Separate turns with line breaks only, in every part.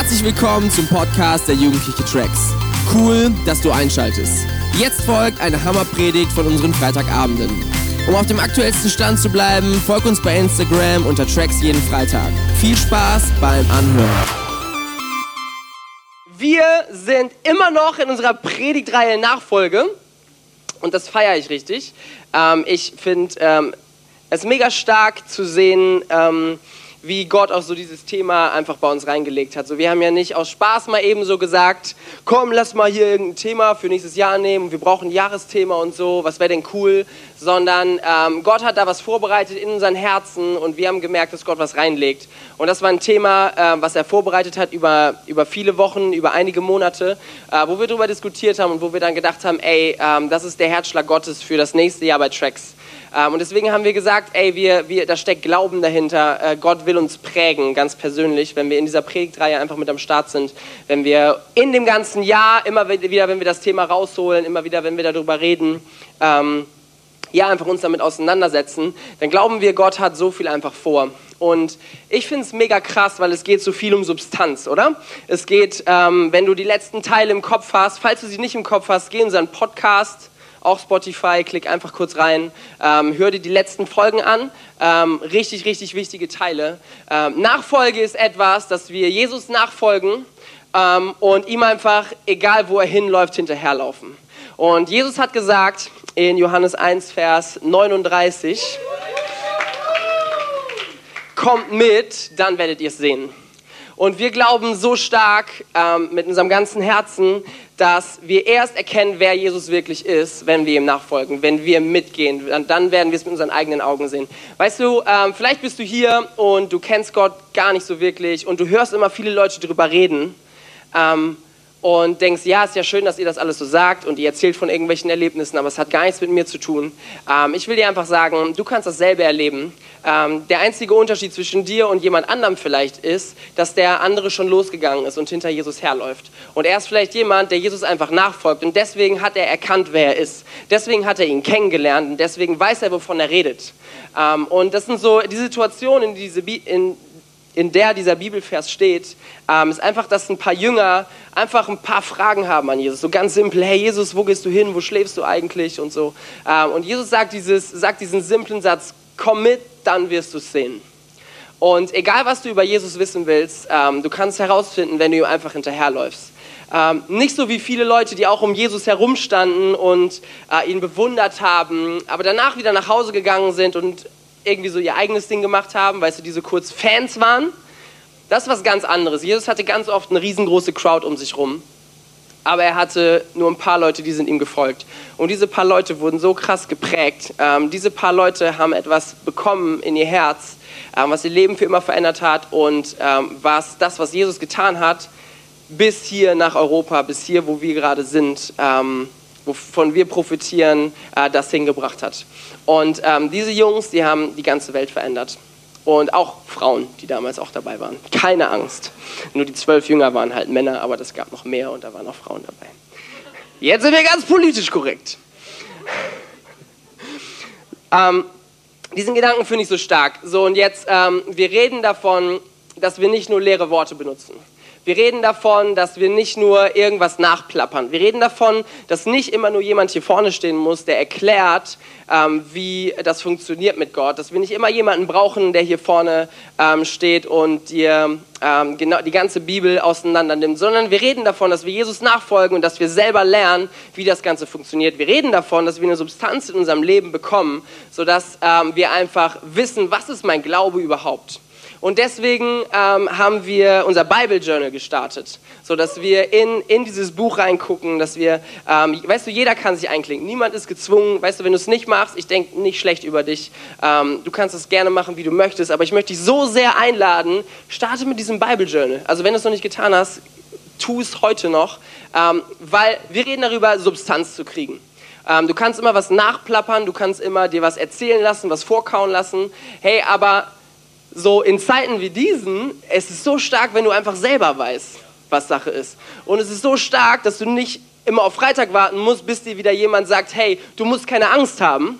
Herzlich willkommen zum Podcast der Jugendliche Tracks. Cool, dass du einschaltest. Jetzt folgt eine Hammerpredigt von unseren Freitagabenden. Um auf dem aktuellsten Stand zu bleiben, folg uns bei Instagram unter Tracks jeden Freitag. Viel Spaß beim Anhören.
Wir sind immer noch in unserer Predigtreihe Nachfolge und das feiere ich richtig. Ähm, ich finde ähm, es mega stark zu sehen, ähm, wie Gott auch so dieses Thema einfach bei uns reingelegt hat. So, wir haben ja nicht aus Spaß mal eben so gesagt, komm, lass mal hier irgendein Thema für nächstes Jahr nehmen, wir brauchen ein Jahresthema und so, was wäre denn cool, sondern ähm, Gott hat da was vorbereitet in unseren Herzen und wir haben gemerkt, dass Gott was reinlegt. Und das war ein Thema, äh, was er vorbereitet hat über, über viele Wochen, über einige Monate, äh, wo wir darüber diskutiert haben und wo wir dann gedacht haben, ey, ähm, das ist der Herzschlag Gottes für das nächste Jahr bei Tracks. Ähm, und deswegen haben wir gesagt, ey, wir, wir, da steckt Glauben dahinter. Äh, Gott will uns prägen, ganz persönlich, wenn wir in dieser Predigtreihe einfach mit am Start sind. Wenn wir in dem ganzen Jahr immer wieder, wenn wir das Thema rausholen, immer wieder, wenn wir darüber reden, ähm, ja, einfach uns damit auseinandersetzen, dann glauben wir, Gott hat so viel einfach vor. Und ich finde es mega krass, weil es geht so viel um Substanz, oder? Es geht, ähm, wenn du die letzten Teile im Kopf hast, falls du sie nicht im Kopf hast, geh in unseren Podcast, auch Spotify, klick einfach kurz rein, ähm, hör dir die letzten Folgen an, ähm, richtig, richtig wichtige Teile. Ähm, Nachfolge ist etwas, dass wir Jesus nachfolgen ähm, und ihm einfach, egal wo er hinläuft, hinterherlaufen. Und Jesus hat gesagt in Johannes 1, Vers 39, kommt mit, dann werdet ihr es sehen. Und wir glauben so stark ähm, mit unserem ganzen Herzen, dass wir erst erkennen, wer Jesus wirklich ist, wenn wir ihm nachfolgen, wenn wir mitgehen. Dann, werden wir es mit unseren eigenen Augen sehen. Weißt du, ähm, vielleicht bist du hier und du kennst Gott gar nicht so wirklich und du hörst immer viele Leute darüber reden. Ähm, und denkst, ja, ist ja schön, dass ihr das alles so sagt und ihr erzählt von irgendwelchen Erlebnissen, aber es hat gar nichts mit mir zu tun. Ähm, ich will dir einfach sagen, du kannst dasselbe erleben. Ähm, der einzige Unterschied zwischen dir und jemand anderem vielleicht ist, dass der andere schon losgegangen ist und hinter Jesus herläuft. Und er ist vielleicht jemand, der Jesus einfach nachfolgt und deswegen hat er erkannt, wer er ist. Deswegen hat er ihn kennengelernt und deswegen weiß er, wovon er redet. Ähm, und das sind so die Situationen, in, diese, in in der dieser Bibelvers steht, ähm, ist einfach, dass ein paar Jünger einfach ein paar Fragen haben an Jesus. So ganz simpel, hey Jesus, wo gehst du hin, wo schläfst du eigentlich und so. Ähm, und Jesus sagt, dieses, sagt diesen simplen Satz, komm mit, dann wirst du es sehen. Und egal, was du über Jesus wissen willst, ähm, du kannst herausfinden, wenn du ihm einfach hinterherläufst. Ähm, nicht so wie viele Leute, die auch um Jesus herumstanden und äh, ihn bewundert haben, aber danach wieder nach Hause gegangen sind und irgendwie so ihr eigenes Ding gemacht haben, weißt du, die so kurz Fans waren. Das ist was ganz anderes. Jesus hatte ganz oft eine riesengroße Crowd um sich rum. Aber er hatte nur ein paar Leute, die sind ihm gefolgt. Und diese paar Leute wurden so krass geprägt. Ähm, diese paar Leute haben etwas bekommen in ihr Herz, ähm, was ihr Leben für immer verändert hat und ähm, was das, was Jesus getan hat, bis hier nach Europa, bis hier, wo wir gerade sind, ähm, wovon wir profitieren, äh, das hingebracht hat. Und ähm, diese Jungs, die haben die ganze Welt verändert. Und auch Frauen, die damals auch dabei waren. Keine Angst. Nur die zwölf Jünger waren halt Männer, aber das gab noch mehr und da waren auch Frauen dabei. Jetzt sind wir ganz politisch korrekt. Ähm, diesen Gedanken finde ich so stark. So, und jetzt, ähm, wir reden davon, dass wir nicht nur leere Worte benutzen. Wir reden davon, dass wir nicht nur irgendwas nachplappern. Wir reden davon, dass nicht immer nur jemand hier vorne stehen muss, der erklärt, ähm, wie das funktioniert mit Gott. Dass wir nicht immer jemanden brauchen, der hier vorne ähm, steht und dir ähm, genau die ganze Bibel auseinander nimmt, sondern wir reden davon, dass wir Jesus nachfolgen und dass wir selber lernen, wie das Ganze funktioniert. Wir reden davon, dass wir eine Substanz in unserem Leben bekommen, sodass ähm, wir einfach wissen, was ist mein Glaube überhaupt. Und deswegen ähm, haben wir unser Bible Journal gestartet, so dass wir in, in dieses Buch reingucken, dass wir, ähm, weißt du, jeder kann sich einklinken, niemand ist gezwungen, weißt du, wenn du es nicht machst, ich denke nicht schlecht über dich, ähm, du kannst es gerne machen, wie du möchtest, aber ich möchte dich so sehr einladen, starte mit diesem Bible Journal. Also wenn du es noch nicht getan hast, tu es heute noch, ähm, weil wir reden darüber, Substanz zu kriegen. Ähm, du kannst immer was nachplappern, du kannst immer dir was erzählen lassen, was vorkauen lassen, hey, aber so in Zeiten wie diesen, es ist so stark, wenn du einfach selber weißt, was Sache ist. Und es ist so stark, dass du nicht immer auf Freitag warten musst, bis dir wieder jemand sagt, hey, du musst keine Angst haben,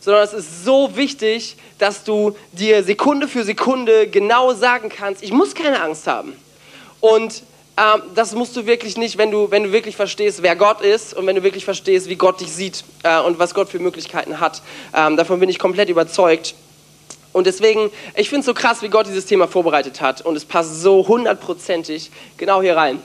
sondern es ist so wichtig, dass du dir Sekunde für Sekunde genau sagen kannst, ich muss keine Angst haben. Und ähm, das musst du wirklich nicht, wenn du, wenn du wirklich verstehst, wer Gott ist und wenn du wirklich verstehst, wie Gott dich sieht äh, und was Gott für Möglichkeiten hat. Ähm, davon bin ich komplett überzeugt. Und deswegen, ich finde es so krass, wie Gott dieses Thema vorbereitet hat. Und es passt so hundertprozentig genau hier rein.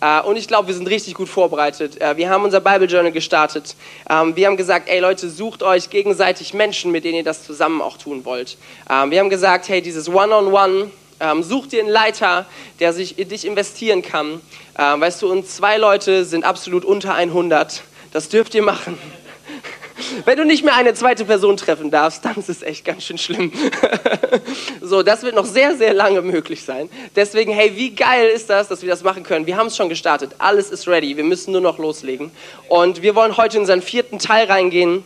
Äh, und ich glaube, wir sind richtig gut vorbereitet. Äh, wir haben unser Bible Journal gestartet. Ähm, wir haben gesagt, ey Leute, sucht euch gegenseitig Menschen, mit denen ihr das zusammen auch tun wollt. Ähm, wir haben gesagt, hey, dieses One-on-One, -on -One, ähm, such dir einen Leiter, der sich in dich investieren kann. Weißt du, und zwei Leute sind absolut unter 100. Das dürft ihr machen. Wenn du nicht mehr eine zweite Person treffen darfst, dann ist es echt ganz schön schlimm. so, das wird noch sehr, sehr lange möglich sein. Deswegen, hey, wie geil ist das, dass wir das machen können? Wir haben es schon gestartet. Alles ist ready. Wir müssen nur noch loslegen. Und wir wollen heute in unseren vierten Teil reingehen.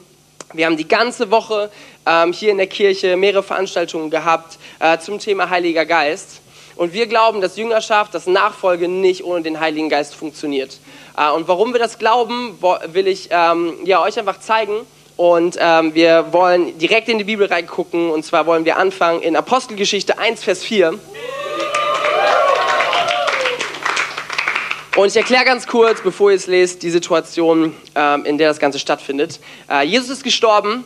Wir haben die ganze Woche ähm, hier in der Kirche mehrere Veranstaltungen gehabt äh, zum Thema Heiliger Geist. Und wir glauben, dass Jüngerschaft, dass Nachfolge nicht ohne den Heiligen Geist funktioniert. Äh, und warum wir das glauben, will ich ähm, ja, euch einfach zeigen. Und ähm, wir wollen direkt in die Bibel reingucken. Und zwar wollen wir anfangen in Apostelgeschichte 1, Vers 4. Und ich erkläre ganz kurz, bevor ihr es lest, die Situation, ähm, in der das Ganze stattfindet. Äh, Jesus ist gestorben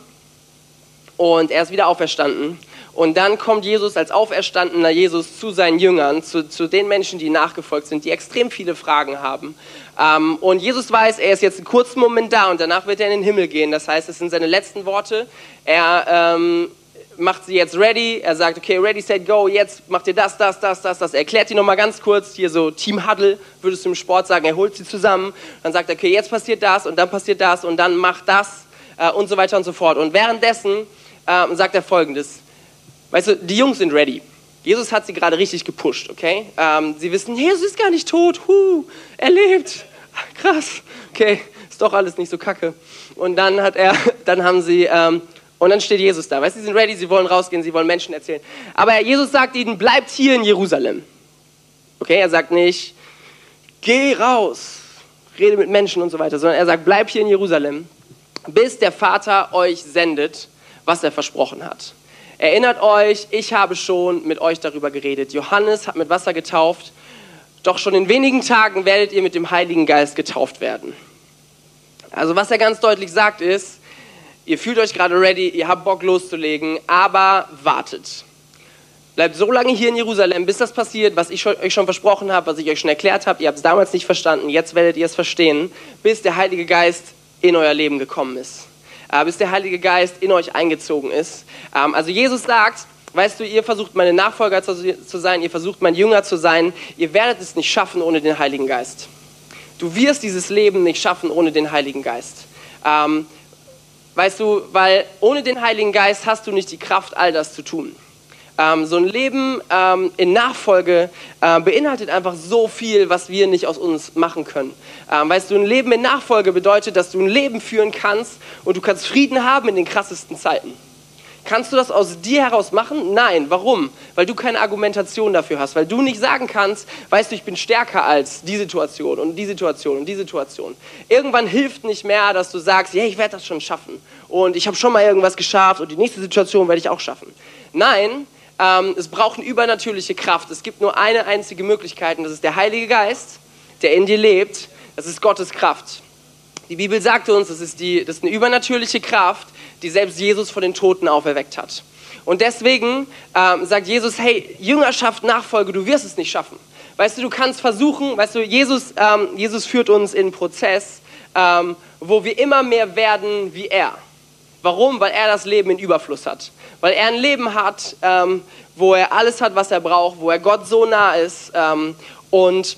und er ist wieder auferstanden. Und dann kommt Jesus als auferstandener Jesus zu seinen Jüngern, zu, zu den Menschen, die nachgefolgt sind, die extrem viele Fragen haben. Ähm, und Jesus weiß, er ist jetzt einen kurzen Moment da und danach wird er in den Himmel gehen. Das heißt, es sind seine letzten Worte. Er ähm, macht sie jetzt ready. Er sagt, okay, ready, set, go. Jetzt macht ihr das, das, das, das, das. Er erklärt die nochmal ganz kurz. Hier so Team Huddle, würdest du im Sport sagen. Er holt sie zusammen. Dann sagt er, okay, jetzt passiert das und dann passiert das und dann macht das äh, und so weiter und so fort. Und währenddessen äh, sagt er folgendes. Weißt du, die Jungs sind ready. Jesus hat sie gerade richtig gepusht, okay? Ähm, sie wissen, Jesus ist gar nicht tot. Huh, er lebt. Krass. Okay, ist doch alles nicht so kacke. Und dann hat er, dann haben sie ähm, und dann steht Jesus da. Weißt du, sie sind ready, sie wollen rausgehen, sie wollen Menschen erzählen. Aber Jesus sagt ihnen, bleibt hier in Jerusalem. Okay, er sagt nicht, geh raus, rede mit Menschen und so weiter, sondern er sagt, bleib hier in Jerusalem, bis der Vater euch sendet, was er versprochen hat. Erinnert euch, ich habe schon mit euch darüber geredet. Johannes hat mit Wasser getauft, doch schon in wenigen Tagen werdet ihr mit dem Heiligen Geist getauft werden. Also was er ganz deutlich sagt ist, Ihr fühlt euch gerade ready, ihr habt Bock loszulegen, aber wartet. Bleibt so lange hier in Jerusalem, bis das passiert, was ich euch schon versprochen habe, was ich euch schon erklärt habe. Ihr habt es damals nicht verstanden, jetzt werdet ihr es verstehen, bis der Heilige Geist in euer Leben gekommen ist. Äh, bis der Heilige Geist in euch eingezogen ist. Ähm, also Jesus sagt, weißt du, ihr versucht meine Nachfolger zu, sein, ihr versucht mein Jünger zu sein, ihr werdet es nicht schaffen ohne den Heiligen Geist. Du wirst dieses Leben nicht schaffen ohne den Heiligen Geist. Ähm, Weißt du, weil ohne den Heiligen Geist hast du nicht die Kraft, all das zu tun. Ähm, so ein Leben ähm, in Nachfolge äh, beinhaltet einfach so viel, was wir nicht aus uns machen können. Ähm, weißt du, ein Leben in Nachfolge bedeutet, dass du ein Leben führen kannst und du kannst Frieden haben in den krassesten Zeiten. Kannst du das aus dir heraus machen? Nein. Warum? Weil du keine Argumentation dafür hast, weil du nicht sagen kannst, weißt du, ich bin stärker als die Situation und die Situation und die Situation. Irgendwann hilft nicht mehr, dass du sagst, ja, ich werde das schon schaffen und ich habe schon mal irgendwas geschafft und die nächste Situation werde ich auch schaffen. Nein, ähm, es braucht eine übernatürliche Kraft. Es gibt nur eine einzige Möglichkeit und das ist der Heilige Geist, der in dir lebt. Das ist Gottes Kraft. Die Bibel sagt uns, das ist, die, das ist eine übernatürliche Kraft, die selbst Jesus von den Toten auferweckt hat. Und deswegen ähm, sagt Jesus, hey, Jüngerschaft, Nachfolge, du wirst es nicht schaffen. Weißt du, du kannst versuchen, weißt du, Jesus, ähm, Jesus führt uns in einen Prozess, ähm, wo wir immer mehr werden wie er. Warum? Weil er das Leben in Überfluss hat. Weil er ein Leben hat, ähm, wo er alles hat, was er braucht, wo er Gott so nah ist. Ähm, und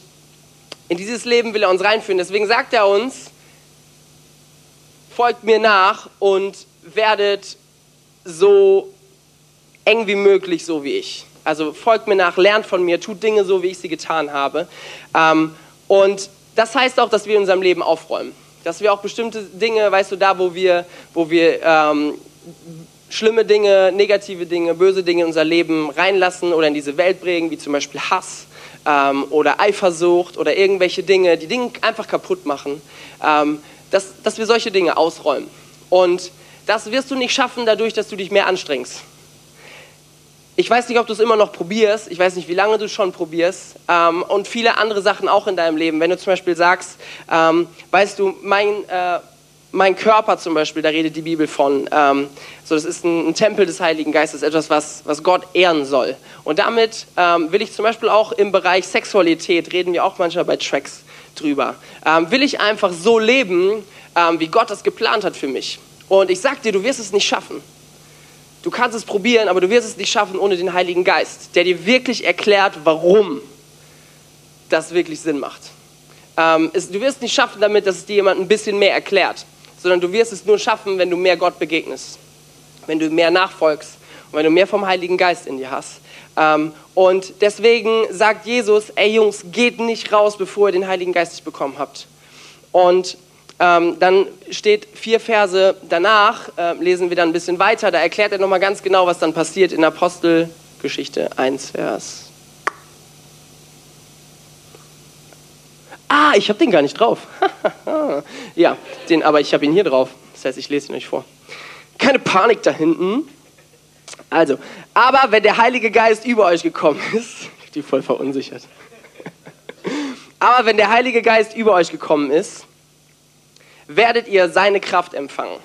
in dieses Leben will er uns reinführen. Deswegen sagt er uns, folgt mir nach und werdet so eng wie möglich so wie ich. Also folgt mir nach, lernt von mir, tut Dinge so, wie ich sie getan habe. Ähm, und das heißt auch, dass wir in unserem Leben aufräumen. Dass wir auch bestimmte Dinge, weißt du, da wo wir, wo wir ähm, schlimme Dinge, negative Dinge, böse Dinge in unser Leben reinlassen oder in diese Welt bringen, wie zum Beispiel Hass ähm, oder Eifersucht oder irgendwelche Dinge, die Dinge einfach kaputt machen. Ähm, dass, dass wir solche Dinge ausräumen. Und das wirst du nicht schaffen dadurch, dass du dich mehr anstrengst. ich weiß nicht, ob du es immer noch probierst. Ich weiß nicht, wie lange du schon probierst. Ähm, und viele andere Sachen auch in deinem Leben. Wenn du zum Beispiel sagst, ähm, weißt du, mein, äh, mein Körper zum Beispiel, da redet die Bibel von. Ähm, so, das ist ein, ein, Tempel des Heiligen Geistes, etwas, was, was Gott ehren soll. Und damit ähm, will ich zum Beispiel auch im Bereich Sexualität, reden wir auch manchmal bei Tracks drüber, ähm, will ich einfach so leben, ähm, wie Gott das geplant hat für mich. Und ich sag dir, du wirst es nicht schaffen. Du kannst es probieren, aber du wirst es nicht schaffen ohne den Heiligen Geist, der dir wirklich erklärt, warum das wirklich Sinn macht. Ähm, es, du wirst es nicht schaffen damit, dass es dir jemand ein bisschen mehr erklärt, sondern du wirst es nur schaffen, wenn du mehr Gott begegnest, wenn du mehr nachfolgst und wenn du mehr vom Heiligen Geist in dir hast. Ähm, und deswegen sagt Jesus, ey Jungs, geht nicht raus, bevor ihr den Heiligen Geist nicht bekommen habt. Und ähm, dann steht vier Verse danach, äh, lesen wir dann ein bisschen weiter, da erklärt er nochmal ganz genau, was dann passiert in Apostelgeschichte 1, Vers. Ah, ich habe den gar nicht drauf. ja, den, aber ich habe ihn hier drauf. Das heißt, ich lese ihn euch vor. Keine Panik da hinten. Also, aber wenn der Heilige Geist über euch gekommen ist, die voll verunsichert. aber wenn der Heilige Geist über euch gekommen ist, werdet ihr seine Kraft empfangen.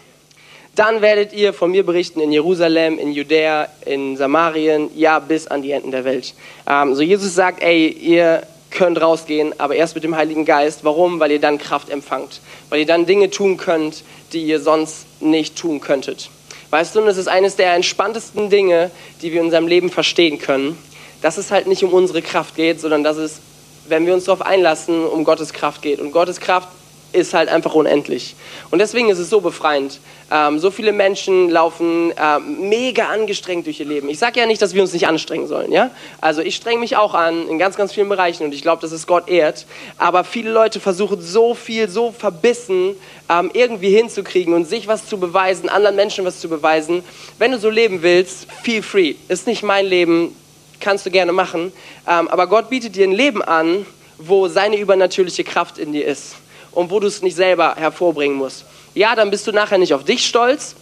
Dann werdet ihr von mir berichten in Jerusalem, in Judäa, in Samarien, ja, bis an die Enden der Welt. Ähm, so Jesus sagt, ey, ihr könnt rausgehen, aber erst mit dem Heiligen Geist. Warum? Weil ihr dann Kraft empfangt. Weil ihr dann Dinge tun könnt, die ihr sonst nicht tun könntet. Weißt du, und es ist eines der entspanntesten Dinge, die wir in unserem Leben verstehen können, dass es halt nicht um unsere Kraft geht, sondern dass es, wenn wir uns darauf einlassen, um Gottes Kraft geht. Und Gottes Kraft ist halt einfach unendlich. Und deswegen ist es so befreiend. Ähm, so viele Menschen laufen äh, mega angestrengt durch ihr Leben. Ich sage ja nicht, dass wir uns nicht anstrengen sollen. Ja? Also ich strenge mich auch an in ganz, ganz vielen Bereichen und ich glaube, dass es Gott ehrt. Aber viele Leute versuchen so viel, so verbissen ähm, irgendwie hinzukriegen und sich was zu beweisen, anderen Menschen was zu beweisen. Wenn du so leben willst, feel free. Ist nicht mein Leben, kannst du gerne machen. Ähm, aber Gott bietet dir ein Leben an, wo seine übernatürliche Kraft in dir ist und wo du es nicht selber hervorbringen musst. Ja, dann bist du nachher nicht auf dich stolz.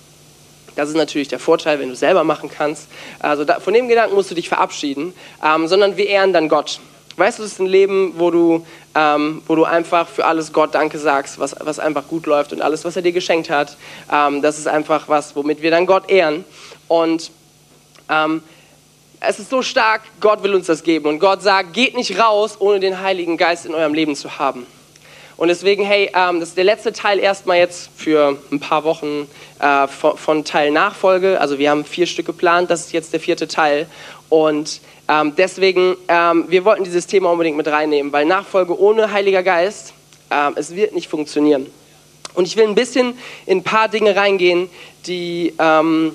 Das ist natürlich der Vorteil, wenn du es selber machen kannst. Also da, von dem Gedanken musst du dich verabschieden, ähm, sondern wir ehren dann Gott. Weißt du, es ist ein Leben, wo du, ähm, wo du einfach für alles Gott Danke sagst, was, was einfach gut läuft und alles, was er dir geschenkt hat. Ähm, das ist einfach was, womit wir dann Gott ehren. Und ähm, es ist so stark, Gott will uns das geben. Und Gott sagt, geht nicht raus, ohne den Heiligen Geist in eurem Leben zu haben. Und deswegen, hey, ähm, das ist der letzte Teil erstmal jetzt für ein paar Wochen äh, von, von, Teil Nachfolge. Also wir haben vier Stück geplant, das ist jetzt der vierte Teil. Und ähm, deswegen, ähm, wir wollten dieses Thema unbedingt mit reinnehmen, weil Nachfolge ohne Heiliger Geist, ähm, es wird nicht funktionieren. Und ich will ein bisschen in ein paar Dinge reingehen, die, ähm,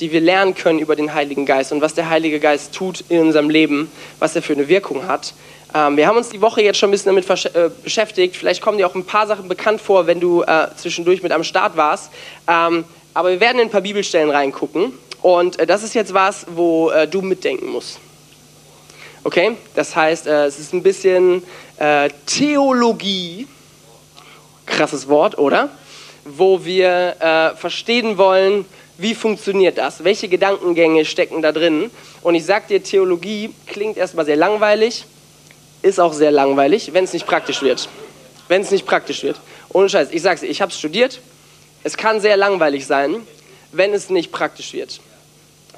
die wir lernen können über den Heiligen Geist und was der Heilige Geist tut in unserem Leben, was er für eine Wirkung hat. Ähm, wir haben uns die Woche jetzt schon ein bisschen damit äh, beschäftigt. Vielleicht kommen dir auch ein paar Sachen bekannt vor, wenn du äh, zwischendurch mit am Start warst. Ähm, aber wir werden in ein paar Bibelstellen reingucken. Und äh, das ist jetzt was, wo äh, du mitdenken musst. Okay? Das heißt, äh, es ist ein bisschen äh, Theologie. Krasses Wort, oder? Wo wir verstehen wollen, wie funktioniert das? Welche Gedankengänge stecken da drin? Und ich sag dir, Theologie klingt erstmal sehr langweilig ist auch sehr langweilig, wenn es nicht praktisch wird. Wenn es nicht praktisch wird. Ohne Scheiß, ich sag's dir, ich habe studiert. Es kann sehr langweilig sein, wenn es nicht praktisch wird.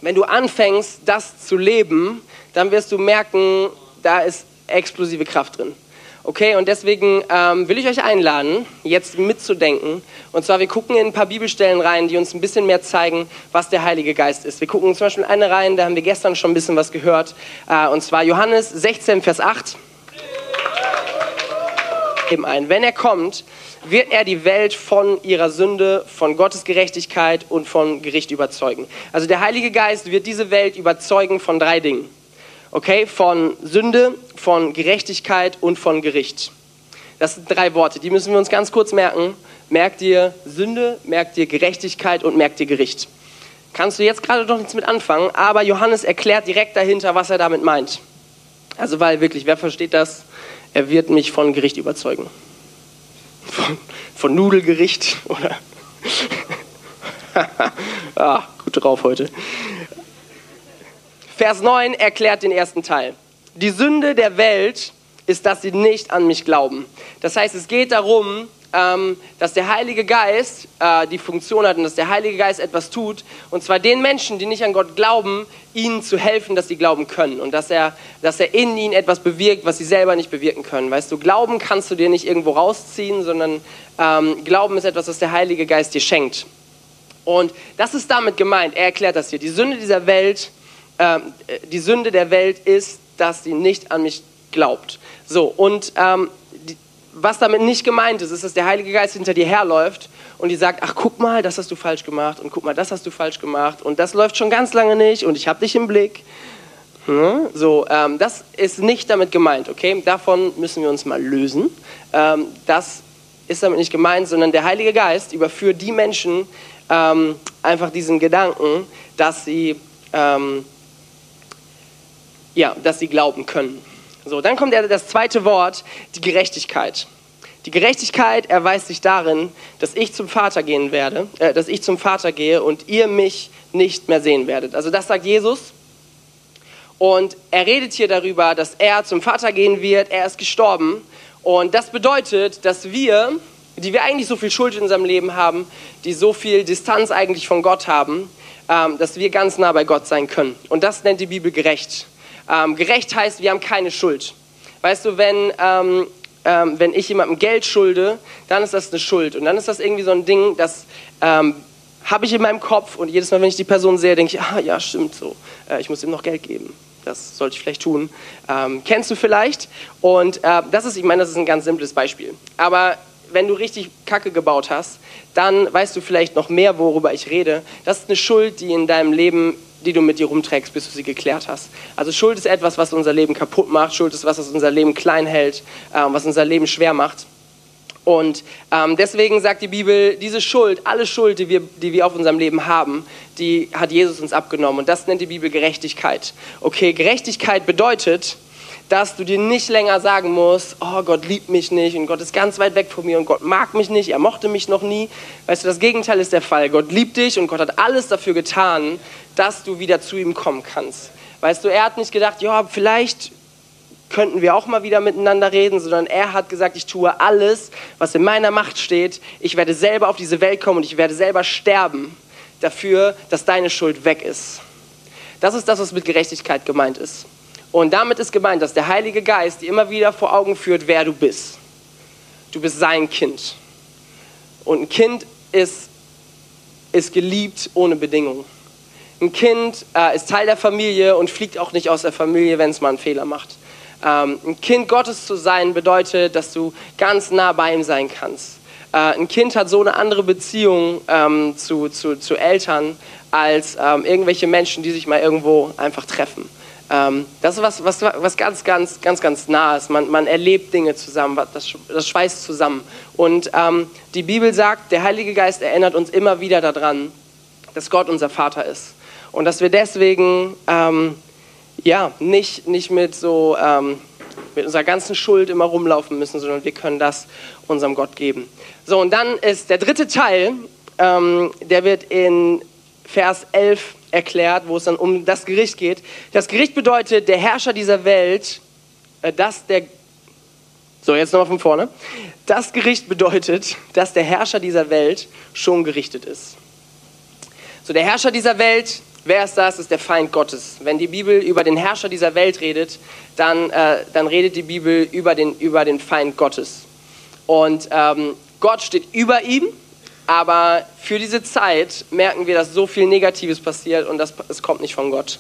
Wenn du anfängst, das zu leben, dann wirst du merken, da ist explosive Kraft drin. Okay, und deswegen ähm, will ich euch einladen, jetzt mitzudenken. Und zwar, wir gucken in ein paar Bibelstellen rein, die uns ein bisschen mehr zeigen, was der Heilige Geist ist. Wir gucken zum Beispiel eine rein, da haben wir gestern schon ein bisschen was gehört. Äh, und zwar Johannes 16, Vers 8 eben ein. Wenn er kommt, wird er die Welt von ihrer Sünde, von Gottes Gerechtigkeit und von Gericht überzeugen. Also der Heilige Geist wird diese Welt überzeugen von drei Dingen. Okay, von Sünde, von Gerechtigkeit und von Gericht. Das sind drei Worte, die müssen wir uns ganz kurz merken. Merkt dir Sünde, merkt dir Gerechtigkeit und merkt dir Gericht. Kannst du jetzt gerade noch nichts mit anfangen, aber Johannes erklärt direkt dahinter, was er damit meint. Also weil wirklich, wer versteht das? Er wird mich von Gericht überzeugen. Von, von Nudelgericht oder. ah, gut drauf heute. Vers 9 erklärt den ersten Teil. Die Sünde der Welt ist, dass sie nicht an mich glauben. Das heißt, es geht darum, ähm, dass der Heilige Geist äh, die Funktion hat und dass der Heilige Geist etwas tut. Und zwar den Menschen, die nicht an Gott glauben, ihnen zu helfen, dass sie glauben können. Und dass er, dass er in ihnen etwas bewirkt, was sie selber nicht bewirken können. Weißt du, Glauben kannst du dir nicht irgendwo rausziehen, sondern ähm, Glauben ist etwas, was der Heilige Geist dir schenkt. Und das ist damit gemeint. Er erklärt das hier. Die Sünde dieser Welt, ähm, äh, die Sünde der Welt ist, dass sie nicht an mich glaubt. So, und ähm, was damit nicht gemeint ist, ist, dass der Heilige Geist hinter dir herläuft und die sagt, ach guck mal, das hast du falsch gemacht und guck mal, das hast du falsch gemacht und das läuft schon ganz lange nicht und ich habe dich im Blick. Hm? So, ähm, das ist nicht damit gemeint, okay? Davon müssen wir uns mal lösen. Ähm, das ist damit nicht gemeint, sondern der Heilige Geist überführt die Menschen ähm, einfach diesen Gedanken, dass sie, ähm, ja, dass sie glauben können. So, dann kommt das zweite Wort, die Gerechtigkeit. Die Gerechtigkeit erweist sich darin, dass ich zum Vater gehen werde, äh, dass ich zum Vater gehe und ihr mich nicht mehr sehen werdet. Also das sagt Jesus. Und er redet hier darüber, dass er zum Vater gehen wird, er ist gestorben. Und das bedeutet, dass wir, die wir eigentlich so viel Schuld in unserem Leben haben, die so viel Distanz eigentlich von Gott haben, ähm, dass wir ganz nah bei Gott sein können. Und das nennt die Bibel gerecht. Ähm, gerecht heißt, wir haben keine Schuld. Weißt du, wenn, ähm, ähm, wenn ich jemandem Geld schulde, dann ist das eine Schuld. Und dann ist das irgendwie so ein Ding, das ähm, habe ich in meinem Kopf und jedes Mal, wenn ich die Person sehe, denke ich, ah ja, stimmt so, äh, ich muss ihm noch Geld geben. Das sollte ich vielleicht tun. Ähm, kennst du vielleicht? Und äh, das ist, ich meine, das ist ein ganz simples Beispiel. Aber wenn du richtig Kacke gebaut hast, dann weißt du vielleicht noch mehr, worüber ich rede. Das ist eine Schuld, die in deinem Leben die du mit dir rumträgst, bis du sie geklärt hast. Also Schuld ist etwas, was unser Leben kaputt macht. Schuld ist was, was unser Leben klein hält, äh, was unser Leben schwer macht. Und ähm, deswegen sagt die Bibel, diese Schuld, alle Schuld, die wir, die wir auf unserem Leben haben, die hat Jesus uns abgenommen. Und das nennt die Bibel Gerechtigkeit. Okay, Gerechtigkeit bedeutet, dass du dir nicht länger sagen musst, oh Gott liebt mich nicht und Gott ist ganz weit weg von mir und Gott mag mich nicht, er mochte mich noch nie. Weißt du, das Gegenteil ist der Fall. Gott liebt dich und Gott hat alles dafür getan, dass du wieder zu ihm kommen kannst. Weißt du, er hat nicht gedacht, ja, vielleicht könnten wir auch mal wieder miteinander reden, sondern er hat gesagt, ich tue alles, was in meiner Macht steht. Ich werde selber auf diese Welt kommen und ich werde selber sterben dafür, dass deine Schuld weg ist. Das ist das, was mit Gerechtigkeit gemeint ist. Und damit ist gemeint, dass der Heilige Geist dir immer wieder vor Augen führt, wer du bist. Du bist sein Kind. Und ein Kind ist, ist geliebt ohne Bedingung. Ein Kind äh, ist Teil der Familie und fliegt auch nicht aus der Familie, wenn es mal einen Fehler macht. Ähm, ein Kind Gottes zu sein bedeutet, dass du ganz nah bei ihm sein kannst. Äh, ein Kind hat so eine andere Beziehung ähm, zu, zu, zu Eltern als ähm, irgendwelche Menschen, die sich mal irgendwo einfach treffen. Ähm, das ist was, was, was ganz, ganz, ganz, ganz nah ist. Man, man erlebt Dinge zusammen, das, das schweißt zusammen. Und ähm, die Bibel sagt, der Heilige Geist erinnert uns immer wieder daran, dass Gott unser Vater ist. Und dass wir deswegen ähm, ja, nicht, nicht mit so ähm, mit unserer ganzen Schuld immer rumlaufen müssen, sondern wir können das unserem Gott geben. So, und dann ist der dritte Teil, ähm, der wird in Vers 11 erklärt, wo es dann um das Gericht geht. Das Gericht bedeutet, der Herrscher dieser Welt, äh, dass der. So, jetzt nochmal von vorne. Das Gericht bedeutet, dass der Herrscher dieser Welt schon gerichtet ist. So, der Herrscher dieser Welt, wer ist das? Ist der Feind Gottes. Wenn die Bibel über den Herrscher dieser Welt redet, dann, äh, dann redet die Bibel über den, über den Feind Gottes. Und ähm, Gott steht über ihm aber für diese Zeit merken wir, dass so viel Negatives passiert und das, es kommt nicht von Gott,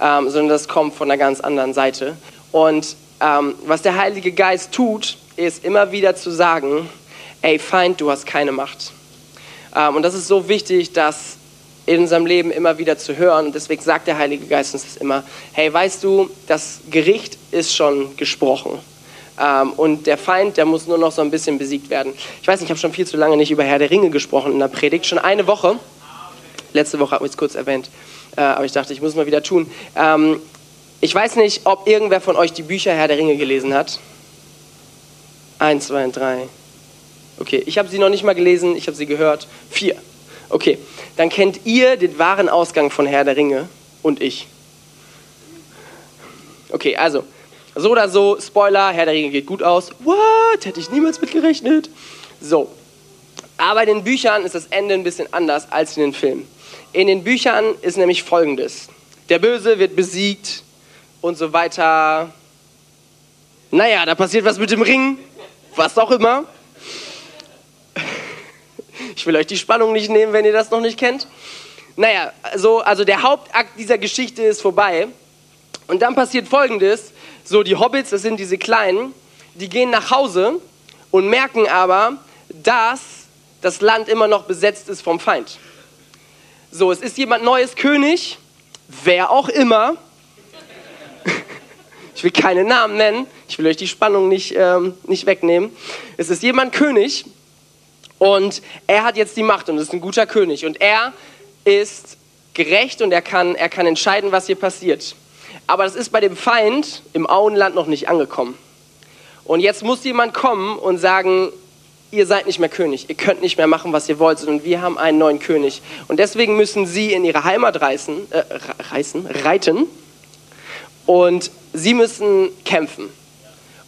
ähm, sondern das kommt von einer ganz anderen Seite. Und ähm, was der Heilige Geist tut, ist immer wieder zu sagen, ey Feind, du hast keine Macht. Ähm, und das ist so wichtig, das in unserem Leben immer wieder zu hören. Und deswegen sagt der Heilige Geist uns das immer, hey, weißt du, das Gericht ist schon gesprochen. Ähm, und der Feind, der muss nur noch so ein bisschen besiegt werden. Ich weiß nicht, ich habe schon viel zu lange nicht über Herr der Ringe gesprochen in der Predigt. Schon eine Woche. Letzte Woche habe ich es kurz erwähnt. Äh, aber ich dachte, ich muss es mal wieder tun. Ähm, ich weiß nicht, ob irgendwer von euch die Bücher Herr der Ringe gelesen hat. Eins, zwei, drei. Okay, ich habe sie noch nicht mal gelesen, ich habe sie gehört. Vier. Okay, dann kennt ihr den wahren Ausgang von Herr der Ringe und ich. Okay, also, so oder so, Spoiler, Herr der Ringe geht gut aus. What? Hätte ich niemals mit gerechnet. So. Aber in den Büchern ist das Ende ein bisschen anders als in den Filmen. In den Büchern ist nämlich folgendes: Der Böse wird besiegt und so weiter. Naja, da passiert was mit dem Ring, was auch immer. Ich will euch die Spannung nicht nehmen, wenn ihr das noch nicht kennt. Naja, so, also der Hauptakt dieser Geschichte ist vorbei. Und dann passiert folgendes: So, die Hobbits, das sind diese Kleinen, die gehen nach Hause und merken aber, dass das Land immer noch besetzt ist vom Feind. So, es ist jemand Neues König, wer auch immer. Ich will keine Namen nennen, ich will euch die Spannung nicht, ähm, nicht wegnehmen. Es ist jemand König und er hat jetzt die Macht und ist ein guter König. Und er ist gerecht und er kann, er kann entscheiden, was hier passiert. Aber das ist bei dem Feind im Auenland noch nicht angekommen. Und jetzt muss jemand kommen und sagen, ihr seid nicht mehr König, ihr könnt nicht mehr machen, was ihr wollt, sondern wir haben einen neuen König. Und deswegen müssen sie in ihre Heimat reisen, äh, reisen, reiten und sie müssen kämpfen.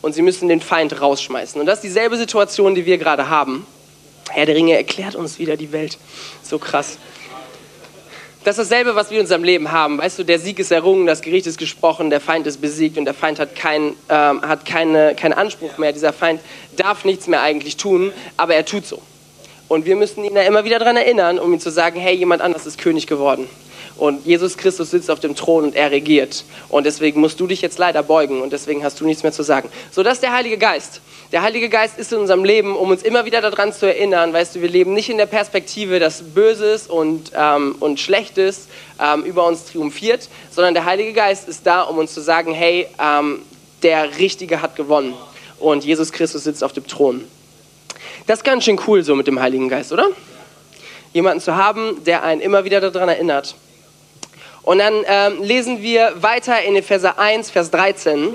Und sie müssen den Feind rausschmeißen. Und das ist dieselbe Situation, die wir gerade haben. Herr der Ringe erklärt uns wieder die Welt. So krass. Das ist dasselbe, was wir in unserem Leben haben. Weißt du, der Sieg ist errungen, das Gericht ist gesprochen, der Feind ist besiegt und der Feind hat, kein, ähm, hat keine, keinen Anspruch mehr. Dieser Feind darf nichts mehr eigentlich tun, aber er tut so. Und wir müssen ihn ja immer wieder daran erinnern, um ihm zu sagen, hey, jemand anders ist König geworden. Und Jesus Christus sitzt auf dem Thron und er regiert. Und deswegen musst du dich jetzt leider beugen und deswegen hast du nichts mehr zu sagen. So, das ist der Heilige Geist. Der Heilige Geist ist in unserem Leben, um uns immer wieder daran zu erinnern, weißt du, wir leben nicht in der Perspektive, dass Böses und, ähm, und Schlechtes ähm, über uns triumphiert, sondern der Heilige Geist ist da, um uns zu sagen, hey, ähm, der Richtige hat gewonnen und Jesus Christus sitzt auf dem Thron. Das ist ganz schön cool so mit dem Heiligen Geist, oder? Jemanden zu haben, der einen immer wieder daran erinnert. Und dann ähm, lesen wir weiter in Epheser 1, Vers 13.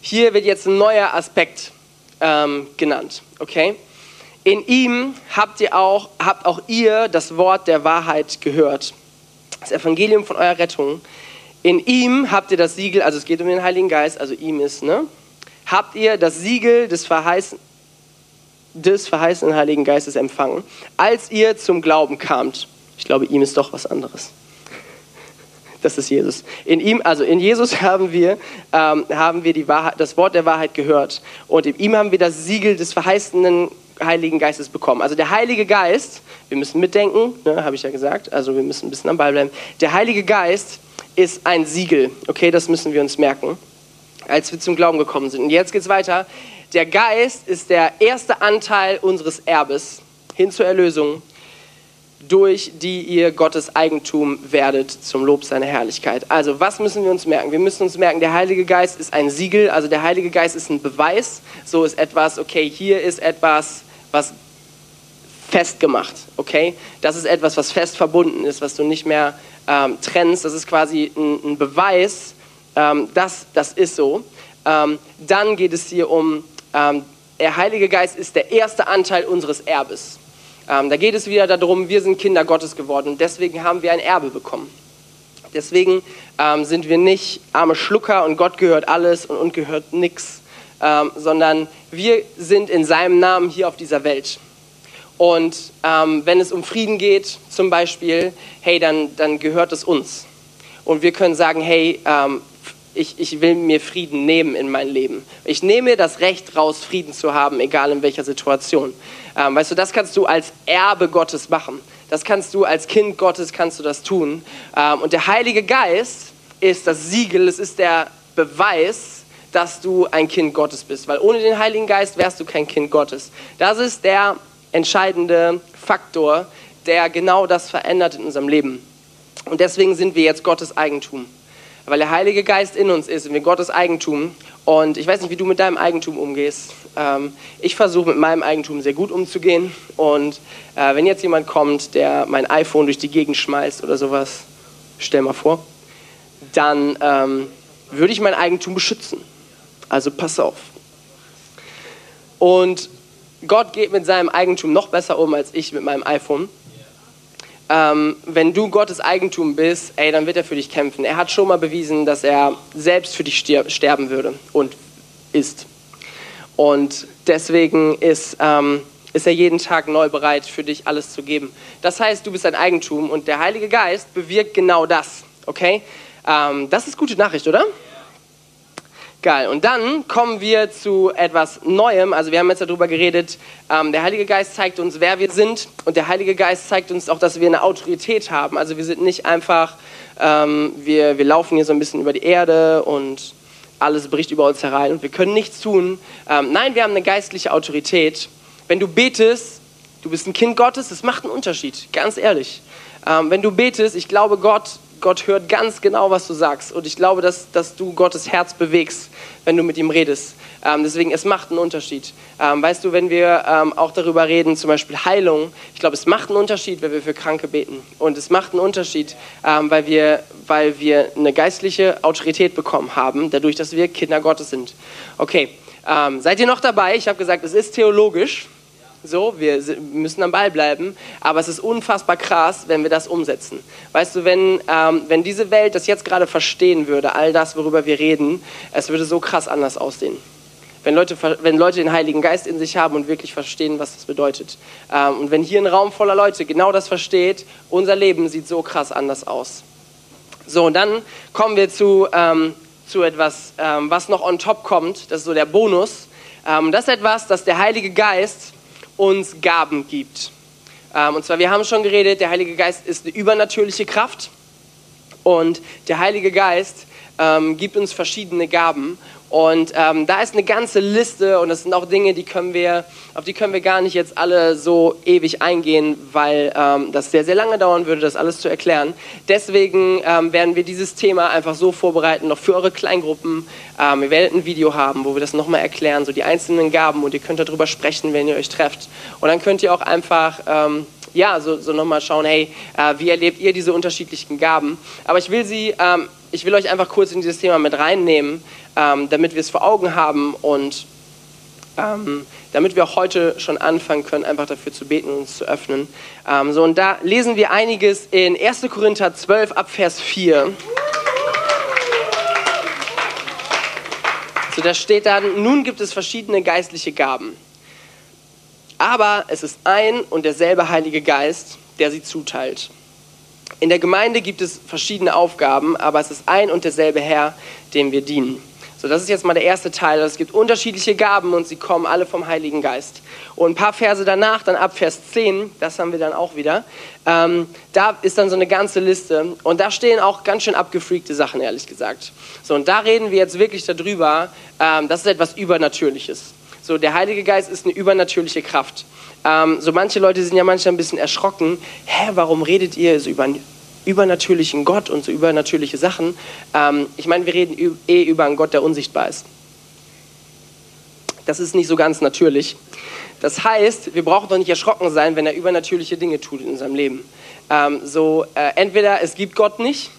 Hier wird jetzt ein neuer Aspekt ähm, genannt, okay? In ihm habt ihr auch, habt auch ihr das Wort der Wahrheit gehört, das Evangelium von eurer Rettung. In ihm habt ihr das Siegel, also es geht um den Heiligen Geist, also ihm ist, ne? Habt ihr das Siegel des Verheißen, des verheißenen Heiligen Geistes empfangen, als ihr zum Glauben kamt. Ich glaube, ihm ist doch was anderes. Das ist Jesus. In ihm, also in Jesus haben wir, ähm, haben wir die Wahrheit, das Wort der Wahrheit gehört. Und in ihm haben wir das Siegel des verheißenen Heiligen Geistes bekommen. Also der Heilige Geist, wir müssen mitdenken, ne, habe ich ja gesagt, also wir müssen ein bisschen am Ball bleiben. Der Heilige Geist ist ein Siegel, okay, das müssen wir uns merken, als wir zum Glauben gekommen sind. Und jetzt geht es weiter. Der Geist ist der erste Anteil unseres Erbes hin zur Erlösung, durch die ihr Gottes Eigentum werdet zum Lob seiner Herrlichkeit. Also was müssen wir uns merken? Wir müssen uns merken, der Heilige Geist ist ein Siegel, also der Heilige Geist ist ein Beweis. So ist etwas, okay, hier ist etwas, was festgemacht, okay? Das ist etwas, was fest verbunden ist, was du nicht mehr ähm, trennst. Das ist quasi ein, ein Beweis, ähm, dass das ist so. Ähm, dann geht es hier um der Heilige Geist ist der erste Anteil unseres Erbes. Ähm, da geht es wieder darum, wir sind Kinder Gottes geworden und deswegen haben wir ein Erbe bekommen. Deswegen ähm, sind wir nicht arme Schlucker und Gott gehört alles und uns gehört nichts, ähm, sondern wir sind in seinem Namen hier auf dieser Welt. Und ähm, wenn es um Frieden geht, zum Beispiel, hey, dann, dann gehört es uns. Und wir können sagen, hey, ähm, ich, ich will mir Frieden nehmen in mein Leben. Ich nehme mir das Recht raus, Frieden zu haben, egal in welcher Situation. Ähm, weißt du, das kannst du als Erbe Gottes machen. Das kannst du als Kind Gottes kannst du das tun. Ähm, und der Heilige Geist ist das Siegel, es ist der Beweis, dass du ein Kind Gottes bist. Weil ohne den Heiligen Geist wärst du kein Kind Gottes. Das ist der entscheidende Faktor, der genau das verändert in unserem Leben. Und deswegen sind wir jetzt Gottes Eigentum weil der Heilige Geist in uns ist und wir Gottes Eigentum. Und ich weiß nicht, wie du mit deinem Eigentum umgehst. Ähm, ich versuche mit meinem Eigentum sehr gut umzugehen. Und äh, wenn jetzt jemand kommt, der mein iPhone durch die Gegend schmeißt oder sowas, stell mal vor, dann ähm, würde ich mein Eigentum beschützen. Also pass auf. Und Gott geht mit seinem Eigentum noch besser um als ich mit meinem iPhone. Ähm, wenn du Gottes Eigentum bist, ey, dann wird er für dich kämpfen. Er hat schon mal bewiesen, dass er selbst für dich sterben würde und ist. Und deswegen ist, ähm, ist er jeden Tag neu bereit, für dich alles zu geben. Das heißt, du bist ein Eigentum und der Heilige Geist bewirkt genau das. Okay? Ähm, das ist gute Nachricht, oder? Geil. Und dann kommen wir zu etwas Neuem. Also wir haben jetzt darüber geredet, ähm, der Heilige Geist zeigt uns, wer wir sind. Und der Heilige Geist zeigt uns auch, dass wir eine Autorität haben. Also wir sind nicht einfach, ähm, wir, wir laufen hier so ein bisschen über die Erde und alles bricht über uns herein und wir können nichts tun. Ähm, nein, wir haben eine geistliche Autorität. Wenn du betest, du bist ein Kind Gottes, das macht einen Unterschied, ganz ehrlich. Ähm, wenn du betest, ich glaube, Gott Gott hört ganz genau, was du sagst. Und ich glaube, dass, dass du Gottes Herz bewegst, wenn du mit ihm redest. Ähm, deswegen, es macht einen Unterschied. Ähm, weißt du, wenn wir ähm, auch darüber reden, zum Beispiel Heilung, ich glaube, es macht einen Unterschied, wenn wir für Kranke beten. Und es macht einen Unterschied, ähm, weil, wir, weil wir eine geistliche Autorität bekommen haben, dadurch, dass wir Kinder Gottes sind. Okay, ähm, seid ihr noch dabei? Ich habe gesagt, es ist theologisch. So, wir müssen am Ball bleiben, aber es ist unfassbar krass, wenn wir das umsetzen. Weißt du, wenn, ähm, wenn diese Welt das jetzt gerade verstehen würde, all das, worüber wir reden, es würde so krass anders aussehen. Wenn Leute, wenn Leute den Heiligen Geist in sich haben und wirklich verstehen, was das bedeutet. Ähm, und wenn hier ein Raum voller Leute genau das versteht, unser Leben sieht so krass anders aus. So, und dann kommen wir zu, ähm, zu etwas, ähm, was noch on top kommt. Das ist so der Bonus. Ähm, das ist etwas, das der Heilige Geist uns Gaben gibt. Ähm, und zwar, wir haben schon geredet, der Heilige Geist ist eine übernatürliche Kraft und der Heilige Geist ähm, gibt uns verschiedene Gaben. Und ähm, da ist eine ganze Liste und das sind auch Dinge, die können wir, auf die können wir gar nicht jetzt alle so ewig eingehen, weil ähm, das sehr, sehr lange dauern würde, das alles zu erklären. Deswegen ähm, werden wir dieses Thema einfach so vorbereiten, noch für eure Kleingruppen. Ähm, wir werden ein Video haben, wo wir das nochmal erklären, so die einzelnen Gaben und ihr könnt darüber sprechen, wenn ihr euch trefft. Und dann könnt ihr auch einfach ähm, ja, so, so nochmal schauen, hey, äh, wie erlebt ihr diese unterschiedlichen Gaben? Aber ich will sie, ähm, ich will euch einfach kurz in dieses Thema mit reinnehmen, ähm, damit wir es vor Augen haben und ähm, damit wir auch heute schon anfangen können, einfach dafür zu beten und uns zu öffnen. Ähm, so, und da lesen wir einiges in 1. Korinther 12 ab Vers 4. So, da steht dann, nun gibt es verschiedene geistliche Gaben. Aber es ist ein und derselbe Heilige Geist, der sie zuteilt. In der Gemeinde gibt es verschiedene Aufgaben, aber es ist ein und derselbe Herr, dem wir dienen. So, das ist jetzt mal der erste Teil. Es gibt unterschiedliche Gaben und sie kommen alle vom Heiligen Geist. Und ein paar Verse danach, dann ab Vers 10, das haben wir dann auch wieder, ähm, da ist dann so eine ganze Liste. Und da stehen auch ganz schön abgefreakte Sachen, ehrlich gesagt. So, und da reden wir jetzt wirklich darüber, ähm, das ist etwas Übernatürliches. So, der Heilige Geist ist eine übernatürliche Kraft. Ähm, so manche Leute sind ja manchmal ein bisschen erschrocken. Hä, warum redet ihr so über übernatürlichen Gott und so übernatürliche Sachen. Ähm, ich meine, wir reden eh über einen Gott, der unsichtbar ist. Das ist nicht so ganz natürlich. Das heißt, wir brauchen doch nicht erschrocken sein, wenn er übernatürliche Dinge tut in unserem Leben. Ähm, so, äh, entweder es gibt Gott nicht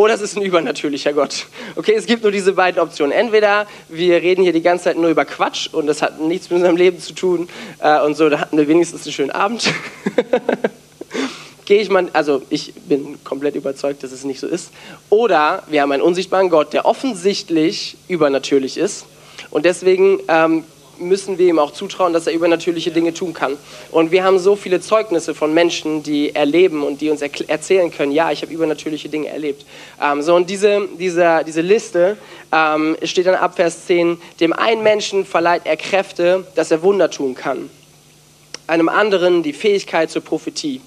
oder es ist ein übernatürlicher Gott. Okay, es gibt nur diese beiden Optionen. Entweder wir reden hier die ganze Zeit nur über Quatsch und das hat nichts mit unserem Leben zu tun äh, und so, da hatten wir wenigstens einen schönen Abend. gehe ich mal, also ich bin komplett überzeugt, dass es nicht so ist. Oder wir haben einen unsichtbaren Gott, der offensichtlich übernatürlich ist. Und deswegen ähm, müssen wir ihm auch zutrauen, dass er übernatürliche Dinge tun kann. Und wir haben so viele Zeugnisse von Menschen, die erleben und die uns erzählen können, ja, ich habe übernatürliche Dinge erlebt. Ähm, so, und diese, diese, diese Liste ähm, steht dann ab Vers 10, dem einen Menschen verleiht er Kräfte, dass er Wunder tun kann. Einem anderen die Fähigkeit zur Prophetie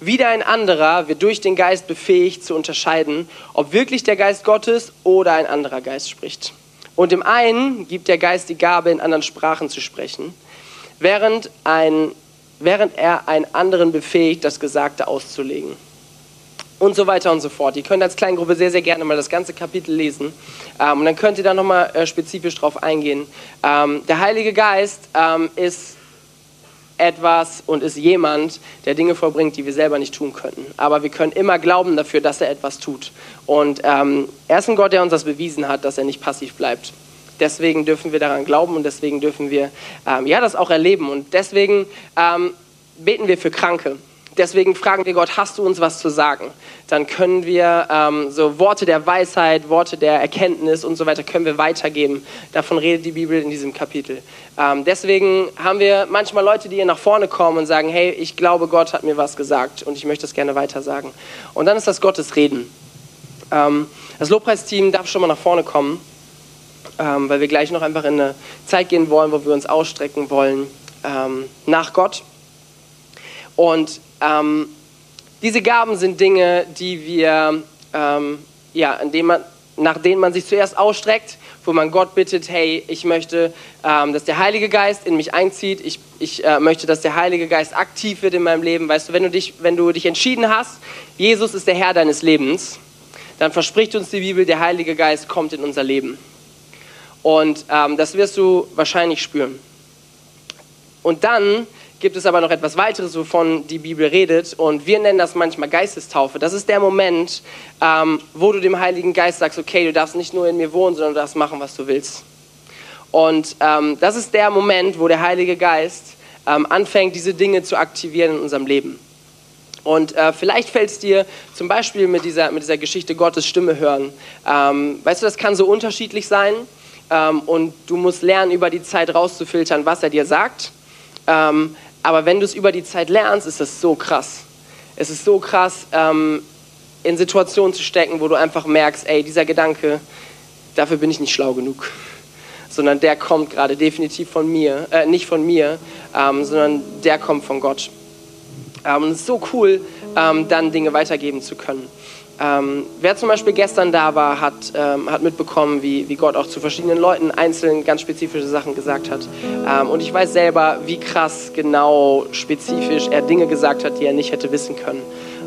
wieder ein anderer wird durch den Geist befähigt zu unterscheiden, ob wirklich der Geist Gottes oder ein anderer Geist spricht. Und dem einen gibt der Geist die Gabe, in anderen Sprachen zu sprechen, während, ein, während er einen anderen befähigt, das Gesagte auszulegen. Und so weiter und so fort. Ihr könnt als Kleingruppe sehr, sehr gerne mal das ganze Kapitel lesen. Ähm, und dann könnt ihr da nochmal äh, spezifisch drauf eingehen. Ähm, der Heilige Geist ähm, ist etwas und ist jemand, der Dinge vollbringt, die wir selber nicht tun könnten. Aber wir können immer glauben dafür, dass er etwas tut. Und ähm, er ist ein Gott, der uns das bewiesen hat, dass er nicht passiv bleibt. Deswegen dürfen wir daran glauben und deswegen dürfen wir ähm, ja, das auch erleben. Und deswegen ähm, beten wir für Kranke. Deswegen fragen wir Gott, hast du uns was zu sagen? Dann können wir ähm, so Worte der Weisheit, Worte der Erkenntnis und so weiter können wir weitergeben. Davon redet die Bibel in diesem Kapitel. Ähm, deswegen haben wir manchmal Leute, die hier nach vorne kommen und sagen, hey, ich glaube, Gott hat mir was gesagt und ich möchte das gerne weitersagen. Und dann ist das Gottes Reden. Ähm, das Lobpreisteam darf schon mal nach vorne kommen, ähm, weil wir gleich noch einfach in eine Zeit gehen wollen, wo wir uns ausstrecken wollen ähm, nach Gott. Und ähm, diese Gaben sind Dinge, die wir, ähm, ja, indem man, nach denen man sich zuerst ausstreckt, wo man Gott bittet, hey, ich möchte, ähm, dass der Heilige Geist in mich einzieht, ich, ich äh, möchte, dass der Heilige Geist aktiv wird in meinem Leben. Weißt du, wenn du, dich, wenn du dich entschieden hast, Jesus ist der Herr deines Lebens, dann verspricht uns die Bibel, der Heilige Geist kommt in unser Leben. Und ähm, das wirst du wahrscheinlich spüren. Und dann gibt es aber noch etwas weiteres, wovon die Bibel redet. Und wir nennen das manchmal Geistestaufe. Das ist der Moment, ähm, wo du dem Heiligen Geist sagst, okay, du darfst nicht nur in mir wohnen, sondern du darfst machen, was du willst. Und ähm, das ist der Moment, wo der Heilige Geist ähm, anfängt, diese Dinge zu aktivieren in unserem Leben. Und äh, vielleicht fällt es dir zum Beispiel mit dieser, mit dieser Geschichte Gottes Stimme hören. Ähm, weißt du, das kann so unterschiedlich sein. Ähm, und du musst lernen, über die Zeit rauszufiltern, was er dir sagt. Aber wenn du es über die Zeit lernst, ist das so krass. Es ist so krass, ähm, in Situationen zu stecken, wo du einfach merkst, ey, dieser Gedanke, dafür bin ich nicht schlau genug. Sondern der kommt gerade definitiv von mir, äh, nicht von mir, ähm, sondern der kommt von Gott. Ähm, und es ist so cool, ähm, dann Dinge weitergeben zu können. Ähm, wer zum Beispiel gestern da war, hat, ähm, hat mitbekommen, wie, wie Gott auch zu verschiedenen Leuten einzeln ganz spezifische Sachen gesagt hat. Ähm, und ich weiß selber, wie krass genau spezifisch er Dinge gesagt hat, die er nicht hätte wissen können.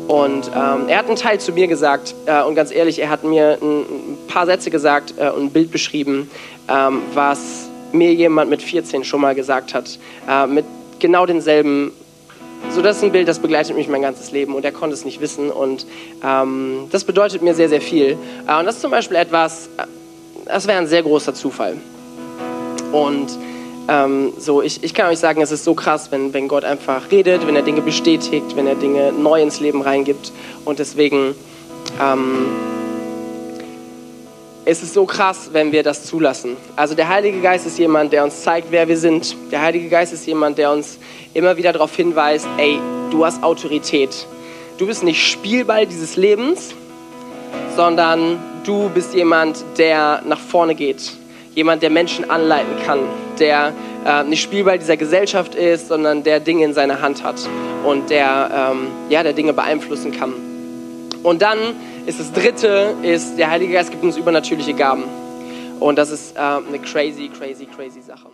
Und ähm, er hat einen Teil zu mir gesagt äh, und ganz ehrlich, er hat mir ein, ein paar Sätze gesagt äh, und ein Bild beschrieben, ähm, was mir jemand mit 14 schon mal gesagt hat, äh, mit genau denselben so, das ist ein Bild, das begleitet mich mein ganzes Leben und er konnte es nicht wissen und ähm, das bedeutet mir sehr, sehr viel. Äh, und das ist zum Beispiel etwas, äh, das wäre ein sehr großer Zufall. Und ähm, so, ich, ich kann euch sagen, es ist so krass, wenn, wenn Gott einfach redet, wenn er Dinge bestätigt, wenn er Dinge neu ins Leben reingibt und deswegen ähm, ist es so krass, wenn wir das zulassen. Also der Heilige Geist ist jemand, der uns zeigt, wer wir sind. Der Heilige Geist ist jemand, der uns immer wieder darauf hinweist, ey, du hast Autorität. Du bist nicht Spielball dieses Lebens, sondern du bist jemand, der nach vorne geht. Jemand, der Menschen anleiten kann, der äh, nicht Spielball dieser Gesellschaft ist, sondern der Dinge in seiner Hand hat und der, ähm, ja, der Dinge beeinflussen kann. Und dann ist das dritte, ist, der Heilige Geist gibt uns übernatürliche Gaben. Und das ist äh, eine crazy, crazy, crazy Sache.